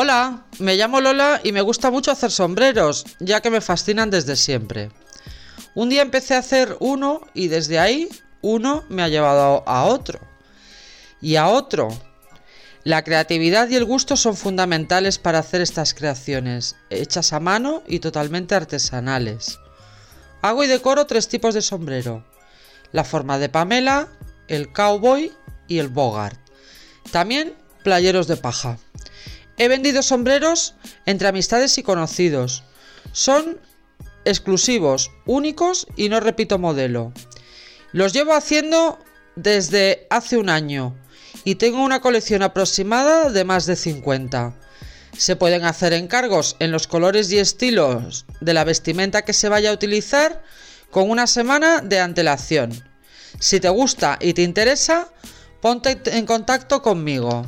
Hola, me llamo Lola y me gusta mucho hacer sombreros, ya que me fascinan desde siempre. Un día empecé a hacer uno y desde ahí uno me ha llevado a otro. Y a otro. La creatividad y el gusto son fundamentales para hacer estas creaciones, hechas a mano y totalmente artesanales. Hago y decoro tres tipos de sombrero. La forma de Pamela, el cowboy y el bogart. También playeros de paja. He vendido sombreros entre amistades y conocidos. Son exclusivos, únicos y no repito modelo. Los llevo haciendo desde hace un año y tengo una colección aproximada de más de 50. Se pueden hacer encargos en los colores y estilos de la vestimenta que se vaya a utilizar con una semana de antelación. Si te gusta y te interesa, ponte en contacto conmigo.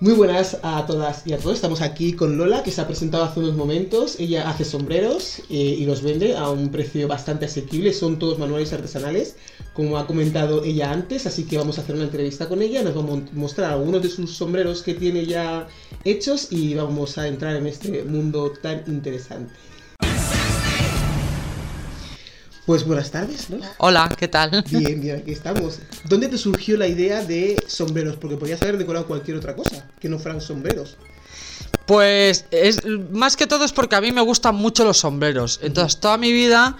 Muy buenas a todas y a todos. Estamos aquí con Lola, que se ha presentado hace unos momentos. Ella hace sombreros eh, y los vende a un precio bastante asequible. Son todos manuales artesanales, como ha comentado ella antes. Así que vamos a hacer una entrevista con ella. Nos va a mostrar algunos de sus sombreros que tiene ya hechos y vamos a entrar en este mundo tan interesante. Pues buenas tardes, ¿no? Hola, ¿qué tal? Bien, bien, aquí estamos. ¿Dónde te surgió la idea de sombreros? Porque podías haber decorado cualquier otra cosa que no fueran sombreros. Pues es más que todo es porque a mí me gustan mucho los sombreros. Entonces, toda mi vida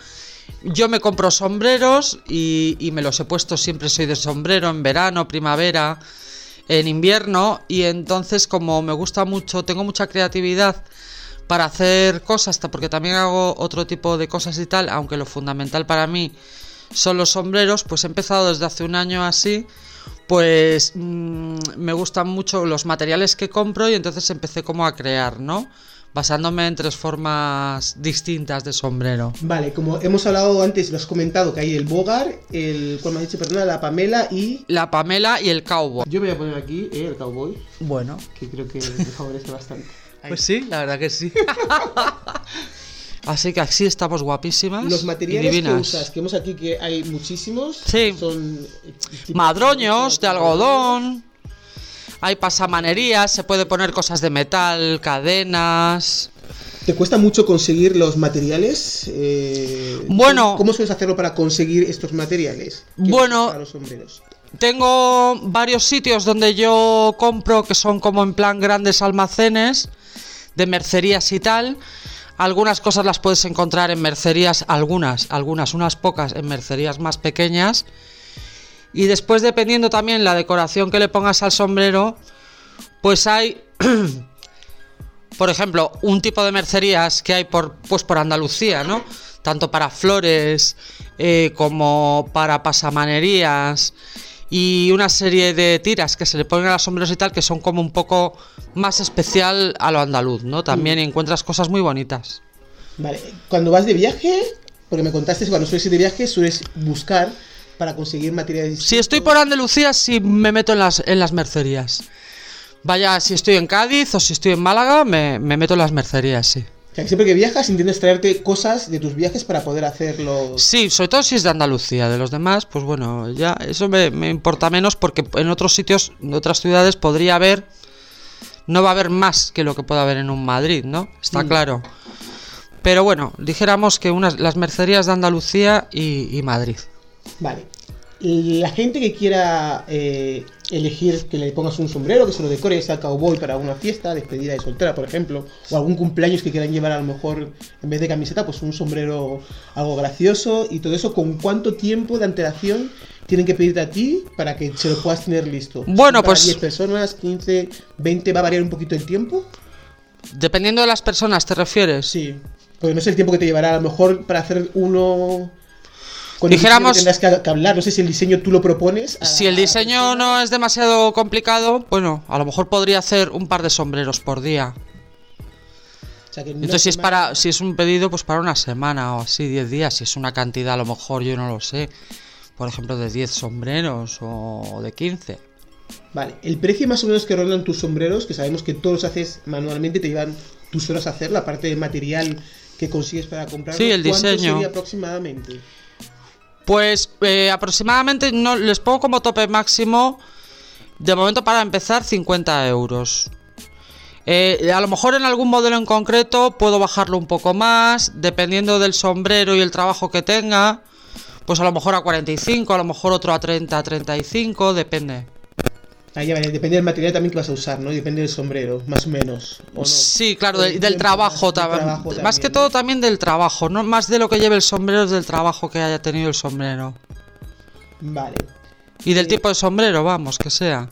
yo me compro sombreros y, y me los he puesto siempre soy de sombrero en verano, primavera, en invierno y entonces como me gusta mucho, tengo mucha creatividad para hacer cosas, porque también hago otro tipo de cosas y tal, aunque lo fundamental para mí son los sombreros, pues he empezado desde hace un año así, pues mm, me gustan mucho los materiales que compro y entonces empecé como a crear, ¿no? Basándome en tres formas distintas de sombrero. Vale, como hemos hablado antes, lo has comentado, que hay el Bogar, el, ¿cuál me has dicho? Perdona, la Pamela y... La Pamela y el Cowboy. Yo voy a poner aquí eh, el Cowboy. Bueno. Que creo que me favorece bastante. Pues sí, la verdad que sí. Así que así estamos guapísimas. Los materiales que usas, que vemos aquí que hay muchísimos. Sí. Son madroños de algodón. Hay pasamanerías, se puede poner cosas de metal, cadenas. ¿Te cuesta mucho conseguir los materiales? Eh, bueno. ¿Cómo sueles hacerlo para conseguir estos materiales? Bueno. Para los sombreros? Tengo varios sitios donde yo compro que son como en plan grandes almacenes de mercerías y tal. Algunas cosas las puedes encontrar en mercerías, algunas, algunas, unas pocas en mercerías más pequeñas. Y después, dependiendo también la decoración que le pongas al sombrero, pues hay, por ejemplo, un tipo de mercerías que hay por, pues por Andalucía, ¿no? Tanto para flores eh, como para pasamanerías y una serie de tiras que se le ponen a los sombreros y tal que son como un poco más especial a lo andaluz, ¿no? También mm. encuentras cosas muy bonitas. Vale, cuando vas de viaje, porque me contaste que cuando sueles ir de viaje sueles buscar para conseguir materiales. Si estoy por Andalucía, sí me meto en las, en las mercerías. Vaya, si estoy en Cádiz o si estoy en Málaga, me, me meto en las mercerías, sí siempre que viajas intentas traerte cosas de tus viajes para poder hacerlo. Sí, sobre todo si es de Andalucía. De los demás, pues bueno, ya eso me, importa menos porque en otros sitios, en otras ciudades podría haber, no va a haber más que lo que pueda haber en un Madrid, ¿no? Está mm. claro. Pero bueno, dijéramos que unas, las mercerías de Andalucía y, Madrid. Vale. La gente que quiera eh, elegir que le pongas un sombrero, que se lo decores a cowboy para una fiesta, despedida de soltera, por ejemplo, o algún cumpleaños que quieran llevar a lo mejor en vez de camiseta, pues un sombrero algo gracioso y todo eso, ¿con cuánto tiempo de antelación tienen que pedirte a ti para que se lo puedas tener listo? Bueno, pues... 10 personas, 15, 20, ¿va a variar un poquito el tiempo? Dependiendo de las personas, ¿te refieres? Sí. Porque no es el tiempo que te llevará, a lo mejor para hacer uno dijéramos tendrás que, hablar, no sé si el diseño tú lo propones. si el diseño no es demasiado complicado, bueno, a lo mejor podría hacer un par de sombreros por día. Entonces si es para si es un pedido pues para una semana o así, 10 días, si es una cantidad a lo mejor yo no lo sé, por ejemplo de 10 sombreros o de 15. Vale, el precio más o menos que rondan tus sombreros, que sabemos que todos los haces manualmente, te llevan tus horas a hacer, la parte de material que consigues para comprar. Sí, el diseño. sería aproximadamente? Pues eh, aproximadamente no les pongo como tope máximo de momento para empezar 50 euros. Eh, a lo mejor en algún modelo en concreto puedo bajarlo un poco más, dependiendo del sombrero y el trabajo que tenga. Pues a lo mejor a 45, a lo mejor otro a 30, 35, depende. Ah, ya vale, depende del material también que vas a usar, ¿no? Depende del sombrero, más o menos. ¿o no? Sí, claro, del, trabajo, del tam- trabajo Más que todo ¿no? también del trabajo, no más de lo que lleve el sombrero, es del trabajo que haya tenido el sombrero. Vale. Y del Eh, tipo de sombrero, vamos, que sea.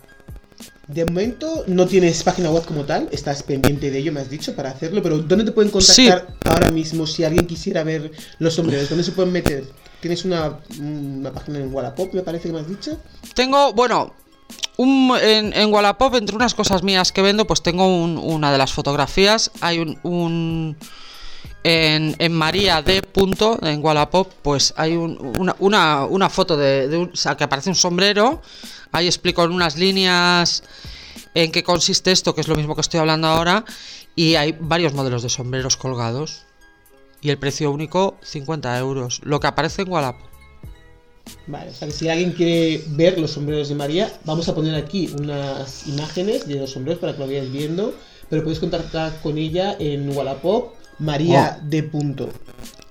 De momento no tienes página web como tal, estás pendiente de ello, me has dicho, para hacerlo, pero ¿dónde te pueden contactar ahora mismo si alguien quisiera ver los sombreros? ¿Dónde se pueden meter? ¿Tienes una, una página en Wallapop, me parece que me has dicho? Tengo, bueno, un, en, en Wallapop, entre unas cosas mías que vendo, pues tengo un- una de las fotografías. Hay un. en, en María D. En Wallapop, pues hay un- una, una, una foto de, de un, o sea, que aparece un sombrero. Ahí explico en unas líneas en qué consiste esto, que es lo mismo que estoy hablando ahora. Y hay varios modelos de sombreros colgados. Y el precio único, 50 euros. Lo que aparece en Wallapop. Vale, o sea que si alguien quiere ver los sombreros de María, vamos a poner aquí unas imágenes de los sombreros para que lo vayáis viendo, pero podéis contactar con ella en Wallapop, María de punto.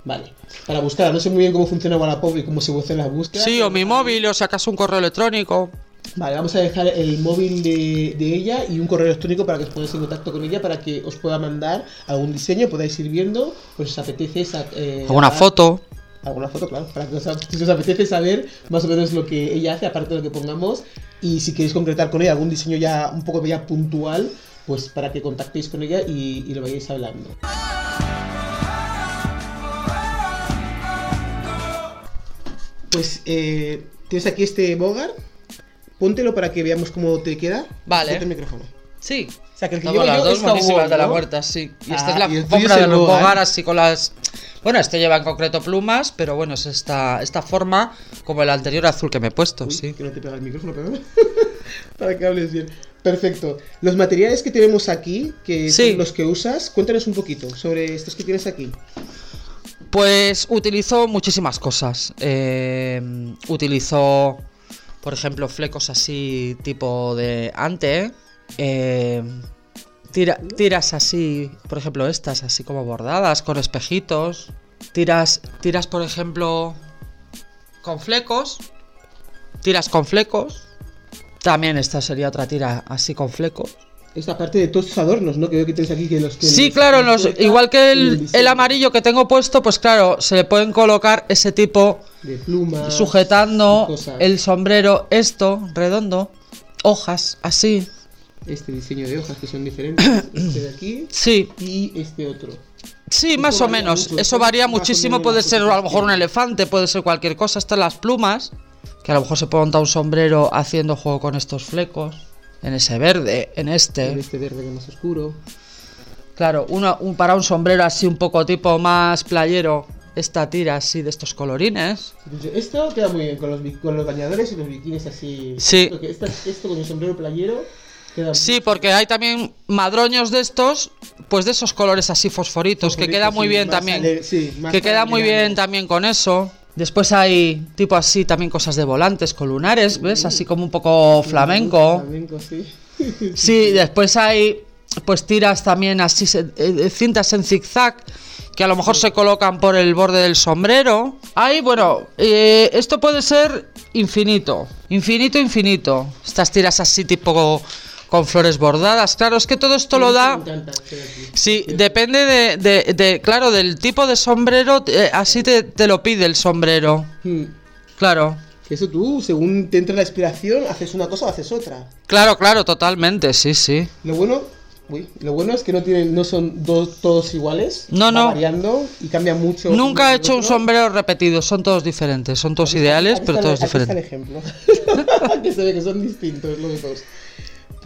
Vale, para buscar, no sé muy bien cómo funciona Wallapop y cómo se hace la búsqueda. Sí, o mi móvil, o si acaso un correo electrónico. Vale, vamos a dejar el móvil de, de ella y un correo electrónico para que os pongáis en contacto con ella para que os pueda mandar algún diseño, podáis ir viendo, pues os apetece esa, eh, Alguna haga- foto. Alguna foto, claro, para que os, si os apetece saber más o menos lo que ella hace, aparte de lo que pongamos, y si queréis concretar con ella algún diseño ya un poco ya puntual, pues para que contactéis con ella y, y lo vayáis hablando. Pues eh, tienes aquí este bogar, póntelo para que veamos cómo te queda. Vale. Ponte el micrófono. Sí. O sea, que el que Tengo llevo las yo dos es Kawon, buenísimas de la ¿no? muerta, sí. Y esta Ah, es la es de los bogar así con las... Bueno, este lleva en concreto plumas, pero bueno, es esta, esta forma como el anterior azul que me he puesto, Uy, sí. Que no te pega el micrófono, perdón. Para que hables bien. Perfecto. Los materiales que tenemos aquí, que Sí. son los que usas, cuéntanos un poquito sobre estos que tienes aquí. Pues utilizo muchísimas cosas. Eh, utilizo, por ejemplo, flecos así tipo de ante. eh, tira- tiras así, por ejemplo, estas así como bordadas con espejitos. Tiras, tiras, por ejemplo, con flecos. Tiras con flecos. También esta sería otra tira así con flecos. Esta parte de todos estos adornos, ¿no? Que veo que tienes aquí que los que Sí, los- claro, los los- suelta igual que el, el amarillo que tengo puesto, pues claro, se le pueden colocar ese tipo De plumas. sujetando el sombrero, esto, redondo, hojas, así. Este diseño de hojas que son diferentes. este de aquí Sí, y este otro. sí, Esto más o menos. mucho, Eso varía muchísimo. Puede ser a lo mejor un elefante, puede ser cualquier cosa. Estas las plumas, que a lo mejor se puede montar un sombrero haciendo juego con estos flecos. En ese verde, en En este. este verde que es más oscuro. Claro, uno, un, para un sombrero así un poco tipo más playero, esta tira así de estos colorines. Esto queda muy bien con los, con los bañadores y los bikinis así. Sí. Esto, que- esta- esto con el sombrero playero queda Sí, porque hay también madroños de estos, pues de esos colores así fosforitos, que queda muy sí, bien también. ale- sí, más Que queda muy bien también con eso. Después hay tipo así también cosas de volantes con lunares, ¿ves? Así como un poco flamenco. Flamenco, sí. Sí, después hay pues tiras también así, eh, cintas en zigzag, que a lo mejor se colocan por el borde del sombrero. Hay, bueno, eh, esto puede ser infinito, infinito, infinito. Estas tiras así tipo con flores bordadas. Claro, es que todo esto lo da... Sí, depende de, de- de- claro, del tipo de sombrero, eh, así te, te lo pide el sombrero. Hmm. Claro, Que Eso tú, según te entra la inspiración, haces una cosa o haces otra. claro, claro, totalmente, sí, sí. Lo bueno, uy, lo bueno es que no tienen, no son dos todos iguales. No, no. variando y cambia mucho. Nunca he hecho un sombrero repetido, son todos diferentes, son todos ideales, pero todos aquí está el diferentes. ejemplo. que se ve que son distintos los dos.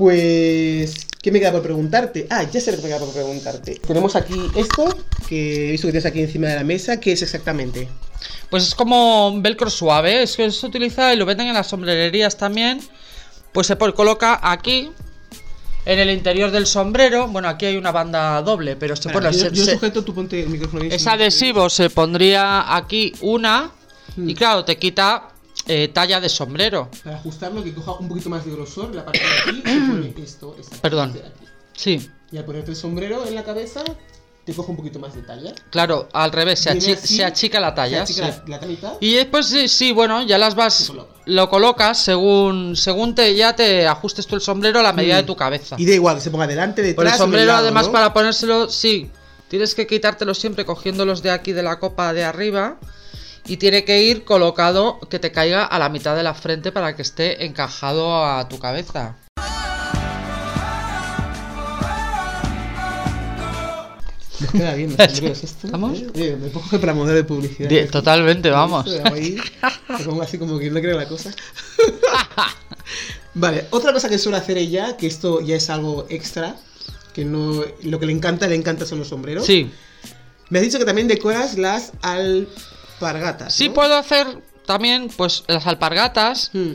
Pues, ¿qué me queda por preguntarte? Ah, ya sé lo que me queda por preguntarte. Tenemos aquí esto, que he visto que tienes aquí encima de la mesa. ¿Qué es exactamente? Pues es como un velcro suave, es que se utiliza y lo venden en las sombrererías también. Pues se coloca aquí, en el interior del sombrero. Bueno, aquí hay una banda doble, pero se pone. yo, se- yo se- sujeto, tú ponte el micrófono. Es adhesivo, se pondría aquí una y claro, te quita eh, talla de sombrero. Para ajustarlo, que coja un poquito más de grosor, la parte de aquí, pone esto, esta Perdón. parte de aquí. Sí, Y al ponerte el sombrero en la cabeza, te coge un poquito más de talla. claro, al revés, se, Viene achi- así, se achica la talla. se achica sí. la, la mitad. Y después sí, sí, bueno, ya las vas, coloca. lo colocas según, según te ya te ajustes tú el sombrero a la medida Mm. de tu cabeza. Y da igual que se ponga delante, detrás. Por el sombrero, lado, además, ¿no? para ponérselo, sí, tienes que quitártelo siempre cogiéndolos de aquí de la copa de arriba y tiene que ir colocado que te caiga a la mitad de la frente para que esté encajado a tu cabeza. Nos queda bien. ¿Estamos? ¿eh? Eh, me pongo para modelo de publicidad. Totalmente, vamos. Ahí, me pongo así como que no creo la cosa. vale, otra cosa que suele hacer ella, que esto ya es algo extra, que no lo que le encanta, le encanta son los sombreros. Sí, Me has dicho que también decoras las alpargatas. sí puedo hacer también, pues, las alpargatas Hmm,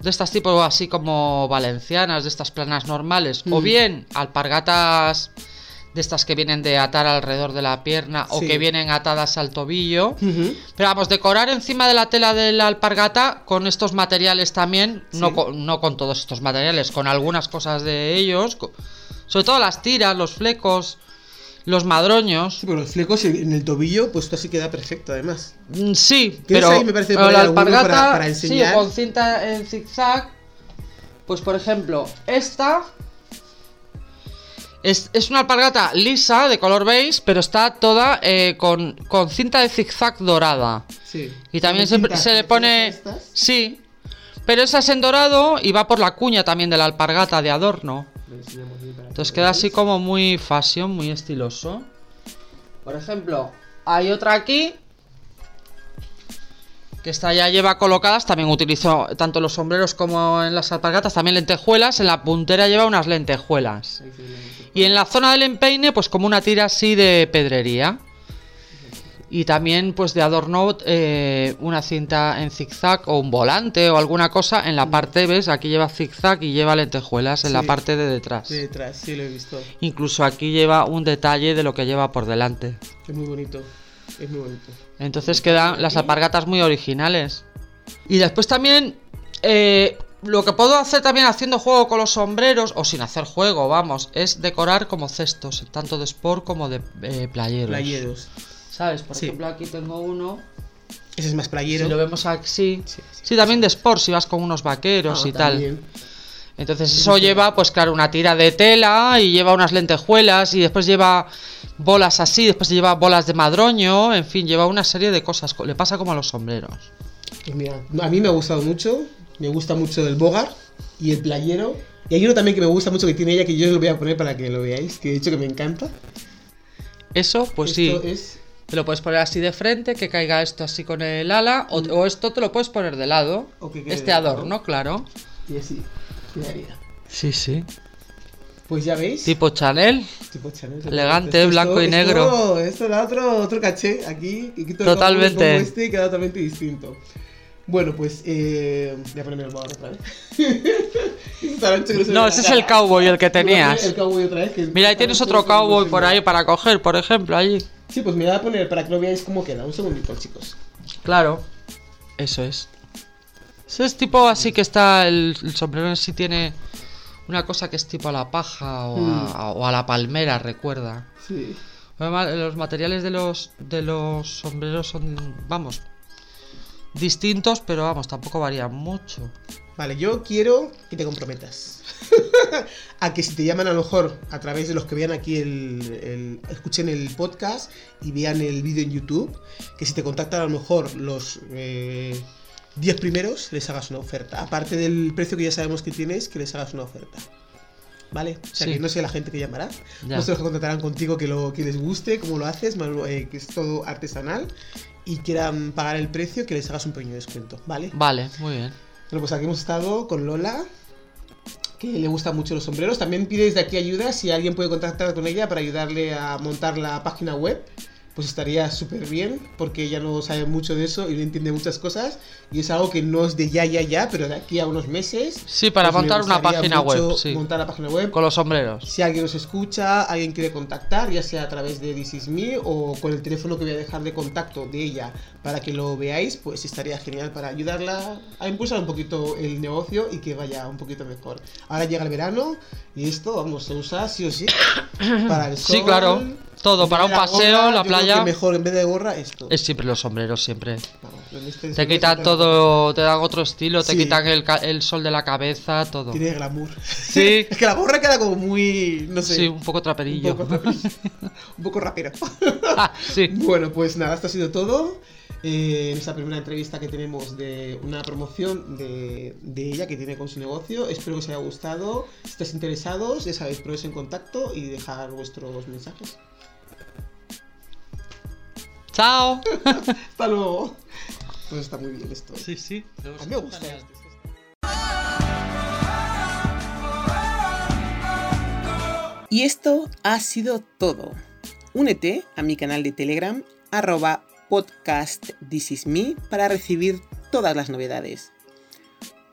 de estas tipo así como valencianas, de estas planas normales, o Mm. bien alpargatas de estas que vienen de atar alrededor de la pierna o que vienen atadas al tobillo. Pero vamos, decorar encima de la tela de la alpargata con estos materiales también, no, con, no con todos estos materiales, con algunas cosas de ellos, sobre todo las tiras, los flecos, los madroños. Sí, pero los flecos en el tobillo, pues esto así queda perfecto, además. Mm, Sí, ¿Tienes pero, ahí, me parece, pero la alpargata, para- para sí, con cinta en zigzag, pues por ejemplo, esta es, es una alpargata lisa de color beige, pero está toda eh, con, con cinta de zigzag dorada. Sí. Y también se, se le pone... estas. Sí, pero esa es en dorado y va por la cuña también de la alpargata de adorno. Enseñamos Entonces queda así como muy fashion, muy estiloso. Por ejemplo, hay otra aquí. Que esta ya lleva colocadas, también utilizo tanto los sombreros como en las alpargatas, también lentejuelas. En la puntera lleva unas lentejuelas. Y en la zona del empeine, pues como una tira así de pedrería. Y también, pues de adorno, eh, una cinta en zigzag o un volante o alguna cosa en la parte, ¿ves? Aquí lleva zigzag y lleva lentejuelas en la parte de detrás. De detrás, sí, lo he visto. Incluso aquí lleva un detalle de lo que lleva por delante. Es muy bonito. Es muy bonito. Entonces quedan las alpargatas muy originales. Y después también eh, lo que puedo hacer también haciendo juego con los sombreros, o sin hacer juego, vamos, es decorar como cestos, tanto de sport como de eh, playeros. Playeros. ¿Sabes? Por Sí. ejemplo, aquí tengo uno. Ese es más playero. Si lo vemos aquí, sí. Sí, también de sport, si vas con unos vaqueros Ah, y tal. también. Entonces eso lleva, pues claro, una tira de tela y lleva unas lentejuelas y después lleva bolas así, después lleva bolas de madroño, en fin, lleva una serie de cosas. Le pasa como a los sombreros. Pues mira, a mí me ha gustado mucho. Me gusta mucho el bogar y el playero. Y hay uno también que me gusta mucho que tiene ella que yo os lo voy a poner para que lo veáis, que he dicho que me encanta. Eso, pues sí, es te lo puedes poner así de frente, que caiga esto así con el ala, o, o esto te lo puedes poner de lado. O que Este lado. adorno, claro. y así quedaría. Sí, sí. Pues ya veis. Tipo Chanel. Tipo Chanel. Elegante, Esto- blanco y esto- negro. Esto da otro, otro caché aquí. y quito el Totalmente. pongo este y queda totalmente distinto. Bueno, pues eh, voy a ponerme el bogar otra vez. Que No, ese es el cowboy el que tenías. El cowboy otra vez. que Mira, ahí tienes otro cowboy por ahí para coger, por ejemplo, allí. Sí, pues me voy a poner para que lo veáis cómo queda. Un segundito, chicos. Claro, eso es. Eso es tipo así que está el, el sombrero en sí tiene una cosa que es tipo a la paja o, a, o a la palmera, recuerda. Sí. Además, los materiales de los de los sombreros son, vamos, distintos, pero vamos, tampoco varían mucho. Vale, yo quiero que te comprometas. a que si te llaman a lo mejor a través de los que vean aquí el, el- escuchen el podcast y vean el vídeo en YouTube, que si te contactan a lo mejor los eh, 10 primeros, les hagas una oferta. Aparte del precio que ya sabemos que tienes, que les hagas una oferta. ¿Vale? O sea Sí. que no sé la gente que llamará. Ya. No sé los que contratarán contigo que lo que les guste, cómo lo haces, eh, que es todo artesanal y quieran pagar el precio, que les hagas un pequeño descuento, ¿vale? Vale, muy bien. Bueno, pues aquí hemos estado con Lola, que le gustan mucho los sombreros. También pide desde aquí ayuda si alguien puede contactar con ella para ayudarle a montar la página web pues estaría súper bien, porque ella no sabe mucho de eso y no entiende muchas cosas, y es algo que no es de ya, ya, ya, pero de aquí a unos meses. Sí, para pues montar una página web, sí. Montar la página web. Con los sombreros. Si alguien nos escucha, alguien quiere contactar, ya sea a través de This Is Me o con el teléfono que voy a dejar de contacto de ella para que lo veáis, pues estaría genial para ayudarla a impulsar un poquito el negocio y que vaya un poquito mejor. Ahora llega el verano y esto vamos a usar sí o sí para el sol. Sí, claro. Todo, para un paseo, gorra, la yo creo playa. que mejor en vez de gorra esto. Es siempre los sombreros, siempre. Este- Te quitan todo, te dan otro estilo, te quitan el, el sol de la cabeza, todo. Tiene glamour. Sí. es que la gorra queda como muy, no sé, Sí, un poco un traperillo. poco, un poco rapero. Ah, sí. Bueno, pues nada, esto ha sido todo. Eh, en esta primera entrevista que tenemos de una promoción de, de ella que tiene con su negocio. Espero que os haya gustado. Si estáis interesados, ya sabéis, poneros en contacto y dejar vuestros mensajes. Chao. Hasta luego. Pues está muy bien esto. Sí, sí. A mí me gusta. Y esto ha sido todo. Únete a mi canal de Telegram arroba podcast This Is Me, para recibir todas las novedades.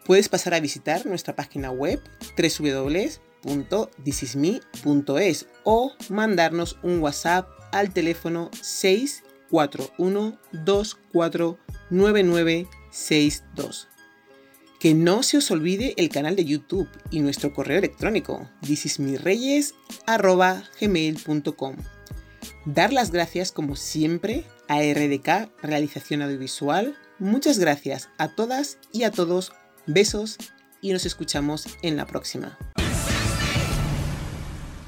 Puedes pasar a visitar nuestra página web www.thisisme.es o mandarnos un WhatsApp al teléfono 641249962. Que no se os olvide el canal de YouTube y nuestro correo electrónico thisismireyes@gmail.com. Dar las gracias como siempre a RDK Realización Audiovisual. Muchas gracias a todas y a todos. Besos y nos escuchamos en la próxima.